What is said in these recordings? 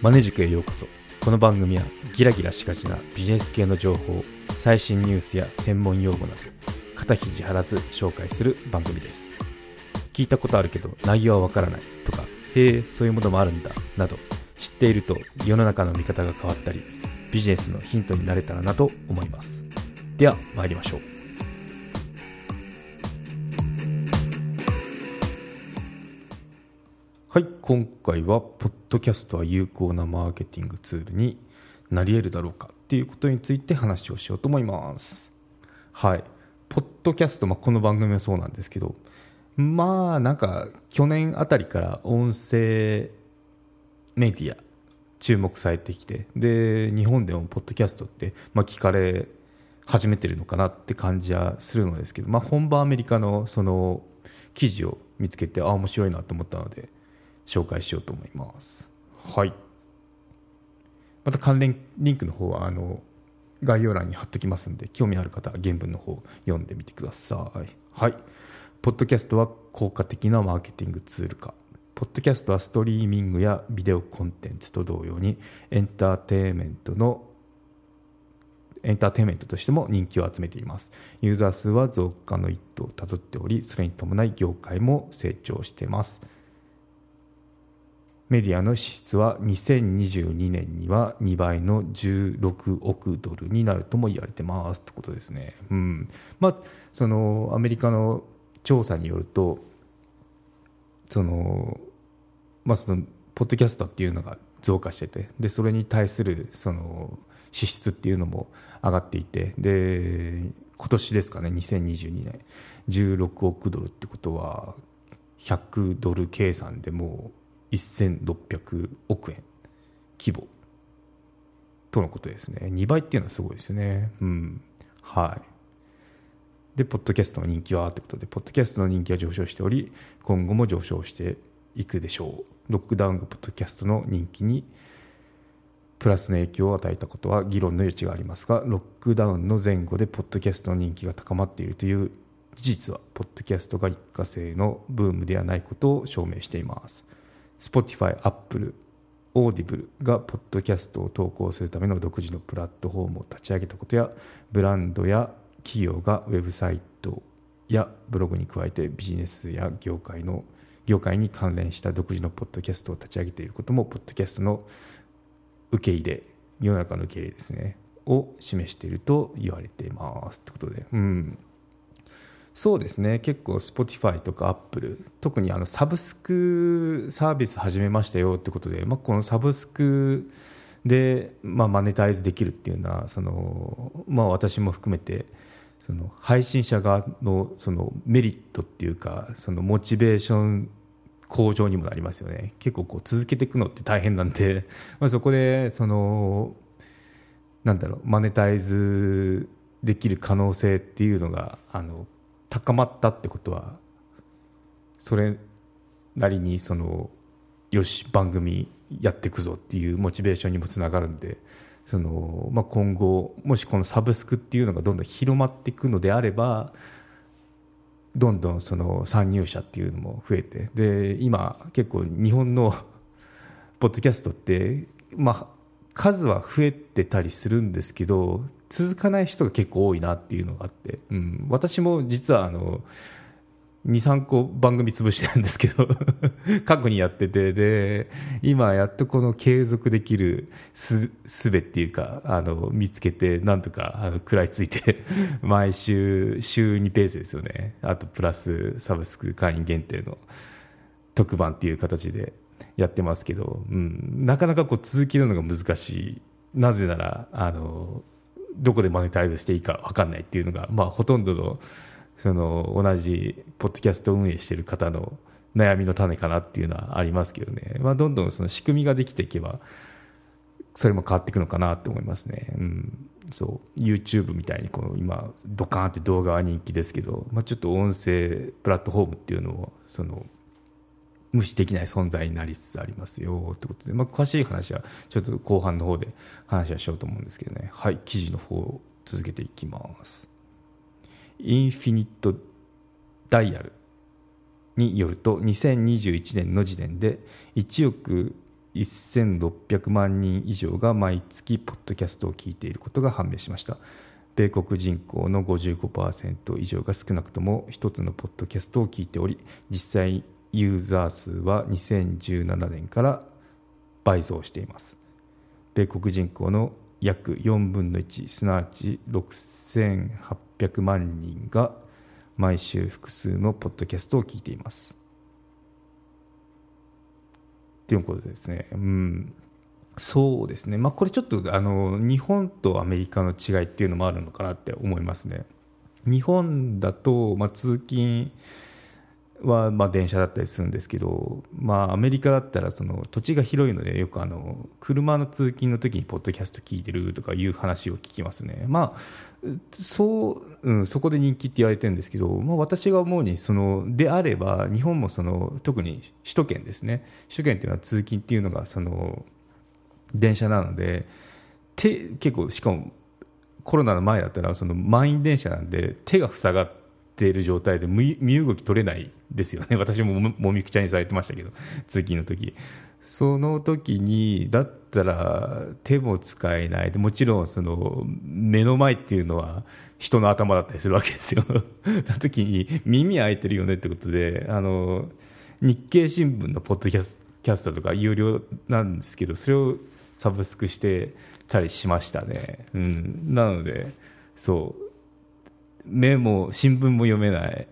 マネ塾へようこそ。この番組はギラギラしがちなビジネス系の情報最新ニュースや専門用語など肩肘張らず紹介する番組です。聞いたことあるけど内容はわからないとかへえそういうものもあるんだなど知っていると世の中の見方が変わったりビジネスのヒントになれたらなと思います。では参りましょう。はい今回はポッドキャストは有効なマーケティングツールになり得るだろうかっていうことについて話をしようと思います。はいポッドキャスト、まあ、この番組はそうなんですけどまあなんか去年あたりから音声メディア注目されてきてで日本でもポッドキャストって、まあ、聞かれ始めてるのかなって感じはするのですけど、まあ、本場アメリカのその記事を見つけてああ面白いなと思ったので紹介しようと思います。はい。また関連リンクの方はあの概要欄に貼っておきますので興味ある方は原文の方読んでみてください。はい。ポッドキャストは効果的なマーケティングツールか。ポッドキャストはストリーミングやビデオコンテンツと同様にエンターテインメントのエンターテインメントとしても人気を集めています。ユーザー数は増加の一途をたどっておりそれに伴い業界も成長していますメディアの支出は2022年には2倍の16億ドルになるとも言われてますってことですね。うんまあ、そのアメリカの調査によるとそのまあ、そのポッドキャストっていうのが増加しててでそれに対するその支出っていうのも上がっていてで今年ですかね2022年16億ドルってことは100ドル計算でもう1600億円規模とのことですね。2倍っていうのはすごいですよね。うん。はい。でポッドキャストの人気はということでポッドキャストの人気は上昇しており今後も上昇していくでしょう。ロックダウンがポッドキャストの人気にプラスの影響を与えたことは議論の余地がありますがロックダウンの前後でポッドキャストの人気が高まっているという事実はポッドキャストが一過性のブームではないことを証明しています。Spotify、Apple、Audible がポッドキャストを投稿するための独自のプラットフォームを立ち上げたことやブランドや企業がウェブサイトやブログに加えてビジネスや業界の業界に関連した独自のポッドキャストを立ち上げていることもポッドキャストの受け入れ世の中の受け入れですねを示していると言われています。ってことでうん。そうですね。結構 Spotify とか Apple 特にあのサブスクサービス始めましたよってことで、まあ、このサブスクで、まあ、マネタイズできるっていうのはその、まあ、私も含めてその配信者側のそのメリットっていうかそのモチベーション向上にもなりますよね。結構こう続けていくのって大変なんで、まあ、そこでそのなんだろうマネタイズできる可能性っていうのがあの高まったってことはそれなりにそのよし番組やっていくぞっていうモチベーションにもつながるんでその、まあ、今後もしこのサブスクっていうのがどんどん広まっていくのであればどんどんその参入者っていうのも増えてで今結構日本の ポッドキャストって、まあ、数は増えてたりするんですけど続かない人が結構多いなっていうのがあって、うん、私も実はあの23個番組潰してるんですけど 過去にやっててで今やっとこの継続できるすべっていうかあの見つけてなんとかあの食らいついて 毎週週2ペースですよね。あとプラスサブスク会員限定の特番っていう形でやってますけど、うん、なかなかこう続けるのが難しい。なぜならあのどこでマネタイズしていいか分かんないっていうのが、まあ、ほとんどのその同じポッドキャスト運営している方の悩みの種かなっていうのはありますけどね、まあ、どんどんその仕組みができていけばそれも変わっていくのかなと思いますね、うん、そう。YouTube みたいにこの今ドカーンって動画は人気ですけど、まあ、ちょっと音声プラットフォームっていうのをその無視できない存在になりつつありますよってことで、まあ、詳しい話はちょっと後半の方で話はしようと思うんですけどね。はい記事の方を続けていきます。インフィニットダイヤルによると2021年の時点で1億1600万人以上が毎月ポッドキャストを聞いていることが判明しました。米国人口の55%以上が少なくとも1つのポッドキャストを聞いており実際ユーザー数は2017年から倍増しています米国人口の約4分の1すなわち6800万人が毎週複数のポッドキャストを聞いていますっていうことですね。うん。そうですね。まあ、これちょっと、あの、日本とアメリカの違いっていうのもあるのかなって思いますね。日本だと、まあ、通勤、はまあ電車だったりするんですけど、まあ、アメリカだったらその土地が広いのでよくあの車の通勤の時にポッドキャスト聞いてるとかいう話を聞きますね、まあそううん、そこで人気って言われてるんですけど、まあ、私が思うにそのであれば日本もその特に首都圏ですね。首都圏っていうのは通勤っていうのがその電車なので手結構しかもコロナの前だったらその満員電車なんで手が塞がってている状態で身動き取れないですよね。私ももみくちゃにされてましたけど通勤の時。その時にだったら手も使えない。でもちろんその目の前っていうのは人の頭だったりするわけですよ。な時に耳開いてるよねってことであの日経新聞のポッドキャスキャストとか有料なんですけどそれをサブスクしてたりしましたね、うん、なのでそう。目も新聞も読めない。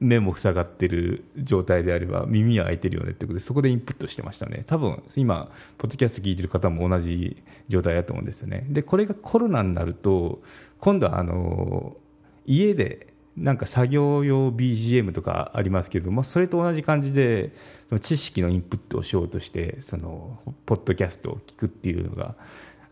目も塞がってる状態であれば耳は開いてるよねってことでそこでインプットしてましたね。多分今ポッドキャスト聞いてる方も同じ状態だと思うんですよね。でこれがコロナになると今度はあの家でなんか作業用 BGM とかありますけど、まあ、それと同じ感じで知識のインプットをしようとしてそのポッドキャストを聞くっていうのが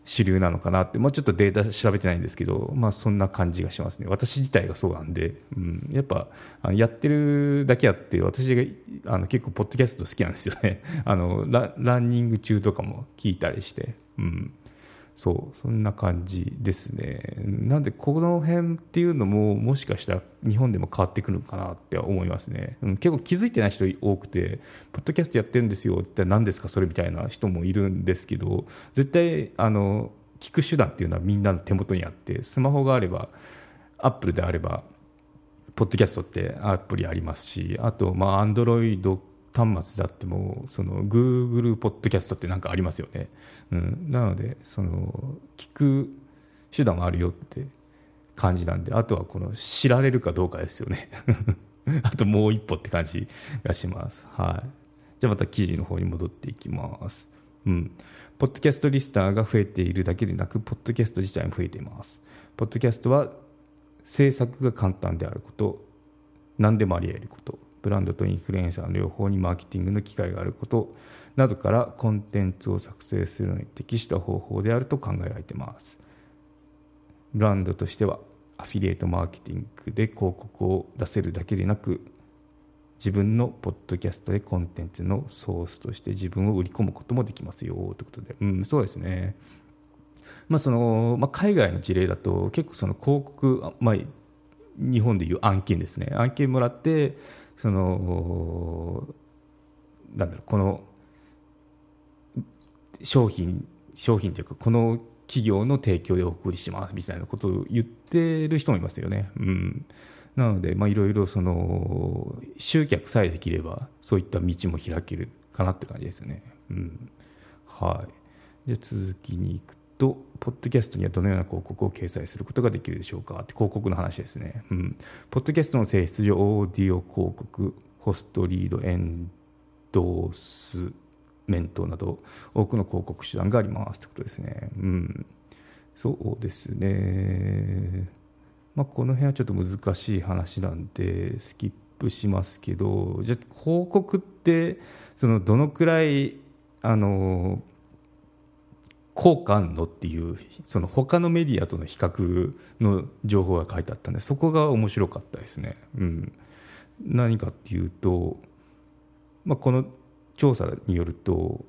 主流なのかなって、もうちょっとデータ調べてないんですけど、まあそんな感じがしますね。私自体がそうなんで、うん、やっぱ、やってるだけあって、私があの結構ポッドキャスト好きなんですよね。あのラ、ランニング中とかも聞いたりして、うん。そうそんな感じですね。なんでこの辺っていうのももしかしたら日本でも変わってくるのかなって思いますね、うん、結構気づいてない人多くてポッドキャストやってるんですよって何ですかそれみたいな人もいるんですけど絶対あの聞く手段っていうのはみんなの手元にあってスマホがあればアップルであればポッドキャストってアプリありますしあとまあアンドロイド端末であってもその Google ポッドキャストって何かありますよね、うん、なのでその聞く手段はあるよって感じなんであとはこの知られるかどうかですよね。あともう一歩って感じがします。はい。じゃあまた記事の方に戻っていきます。うん。ポッドキャストリスターが増えているだけでなくポッドキャスト自体も増えています。ポッドキャストは制作が簡単であること何でもあり得ること。ブランドとインフルエンサーの両方にマーケティングの機会があることなどからコンテンツを作成するのに適した方法であると考えられています。ブランドとしてはアフィリエイトマーケティングで広告を出せるだけでなく自分のポッドキャストでコンテンツのソースとして自分を売り込むこともできますよ。ということで、うん、そうですね、まあそのまあ、海外の事例だと結構その広告、まあ、日本でいう案件ですね。案件もらってそのなんだろうこの商品商品というかこの企業の提供でお送りしますみたいなことを言ってる人もいますよね。うん、なのでいろいろその集客さえできればそういった道も開けるかなって感じですね。うん、はいじゃ続きにいくと、ポッドキャストにはどのような広告を掲載することができるでしょうかって広告の話ですね。うん。ポッドキャストの性質上、オーディオ広告、ホストリード、エンドースメントなど、多くの広告手段がありますということですね。うん。そうですね。まあ、この辺はちょっと難しい話なんで、スキップしますけど、じゃ広告って、そのどのくらい、あの、効果あんのっていうその他のメディアとの比較の情報が書いてあったんでそこが面白かったですね。うん、何かっていうと、まあ、この調査によると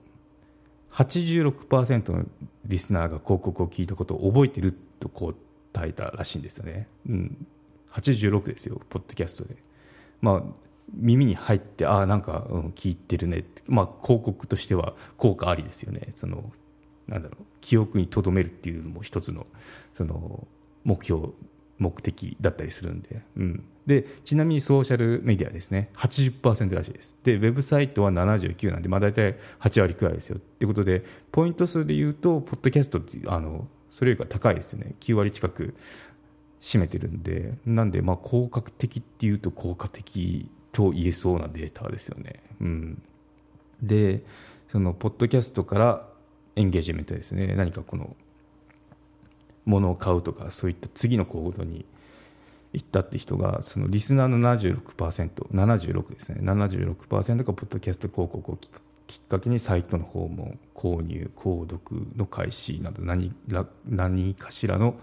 86%のリスナーが広告を聞いたことを覚えてると答えたらしいんですよね。うん、86ですよポッドキャストで。まあ耳に入ってああなんか、うん、聞いてるねまあ広告としては効果ありですよねそのなんだろう記憶に留めるっていうのも一つのその目標目的だったりするんで、うん、でちなみにソーシャルメディアですね。80%らしいです。でウェブサイトは79なんで、まあ、大体8割くらいですよ。ってことでポイント数でいうとポッドキャストってあのそれよりか高いですね。9割近く占めてるんで。なんでまあ効果的っていうと効果的と言えそうなデータですよね、うん、でそのポッドキャストからエンゲージメントですね。何かこの物を買うとかそういった次の行動に行ったって人がそのリスナーの 76%76 ですね。76%がポッドキャスト広告をきっかけにサイトの訪問購入購読の開始など何何かしらの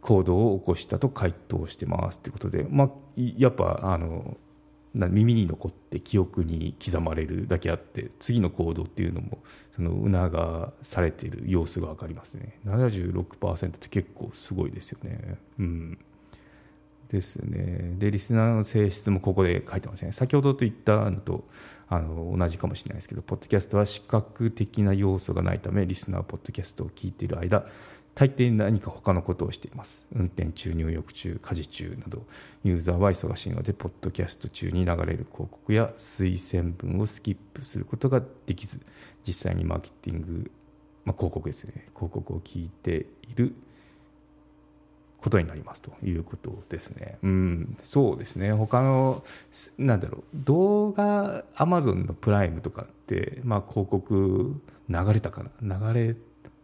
行動を起こしたと回答してますということで、まあ、やっぱあの耳に残って記憶に刻まれるだけあって次の行動っていうのもその促されている様子が分かりますね。76%って結構すごいですよね。うん。ですね。でリスナーの性質もここで書いてますね先ほどと言ったのとあの同じかもしれないですけどポッドキャストは視覚的な要素がないためリスナーポッドキャストを聞いている間大抵何か他のことをしています運転中入浴中家事中などユーザーは忙しいのでポッドキャスト中に流れる広告や推薦文をスキップすることができず実際にマーケティング、まあ、広告ですね広告を聞いていることになりますということですね。うん、そうですね。他の、なんだろう、動画、アマゾンのプライムとかって、まあ広告流れたかな？流れ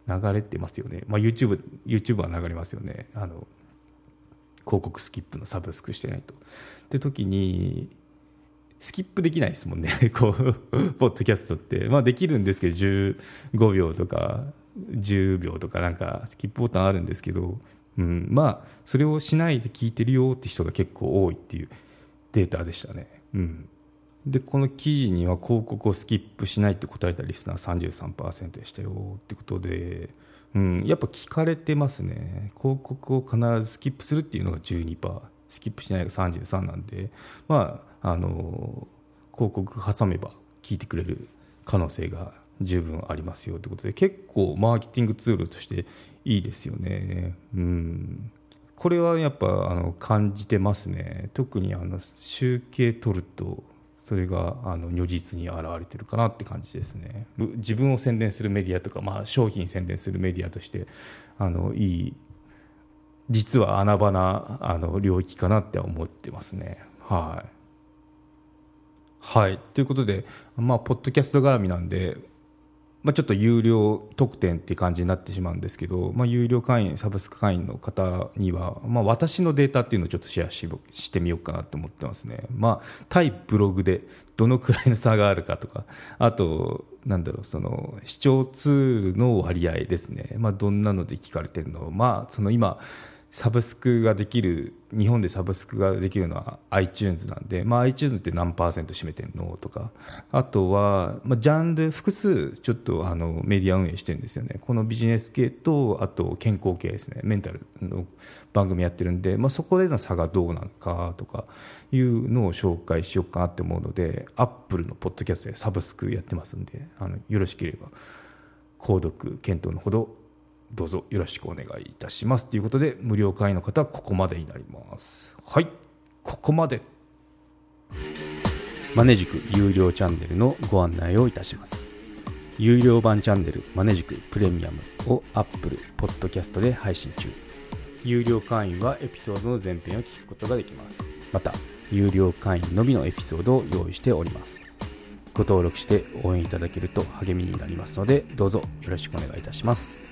流れてますよね、まあ、YouTube, YouTube は流れますよね。あの広告スキップのサブスクしてないと。って時にスキップできないですもんね。こうポッドキャストって、まあ、できるんですけど15秒とか10秒とかなんかスキップボタンあるんですけど、うん、まあそれをしないで聞いてるよって人が結構多いっていうデータでしたね。うん。でこの記事には広告をスキップしないって答えたリスナー33%でしたよってことで、うん、やっぱ聞かれてますね。広告を必ずスキップするっていうのが12%スキップしないが33なんでまああの広告挟めば聞いてくれる可能性が十分ありますよってことで結構マーケティングツールとしていいですよね。うん。これはやっぱあの感じてますね。特にあの集計取るとそれがあの如実に現れてるかなって感じですね。自分を宣伝するメディアとか、まあ、商品宣伝するメディアとしてあのいい実は穴場なあの領域かなって思ってますね。はい。はい。ということでまあポッドキャスト絡みなんでまあ、ちょっと有料特典って感じになってしまうんですけど、まあ、有料会員、サブスク会員の方には、まあ、私のデータっていうのをちょっとシェアししてみようかなと思ってますね。まあ、対ブログでどのくらいの差があるかとか、あと、なんだろう、その、視聴ツールの割合ですね。まあ、どんなので聞かれてるのまあ、その今、サブスクができる日本でサブスクができるのは iTunes なんで、まあ、iTunes って何パーセント占めてるのとかあとは、まあ、ジャンル複数ちょっとあのメディア運営してるんですよね。このビジネス系とあと健康系ですね。メンタルの番組やってるんで、まあ、そこでの差がどうなのかとかいうのを紹介しようかなって思うので Apple のポッドキャストでサブスクやってますんであのよろしければ購読検討のほどどうぞよろしくお願いいたします。ということで無料会員の方はここまでになります。はい。ここまで。マネジク有料チャンネルのご案内をいたします。有料版チャンネルマネジクプレミアムを Apple Podcast で配信中。有料会員はエピソードの前編を聞くことができます。また有料会員のみのエピソードを用意しております。ご登録して応援いただけると励みになりますのでどうぞよろしくお願いいたします。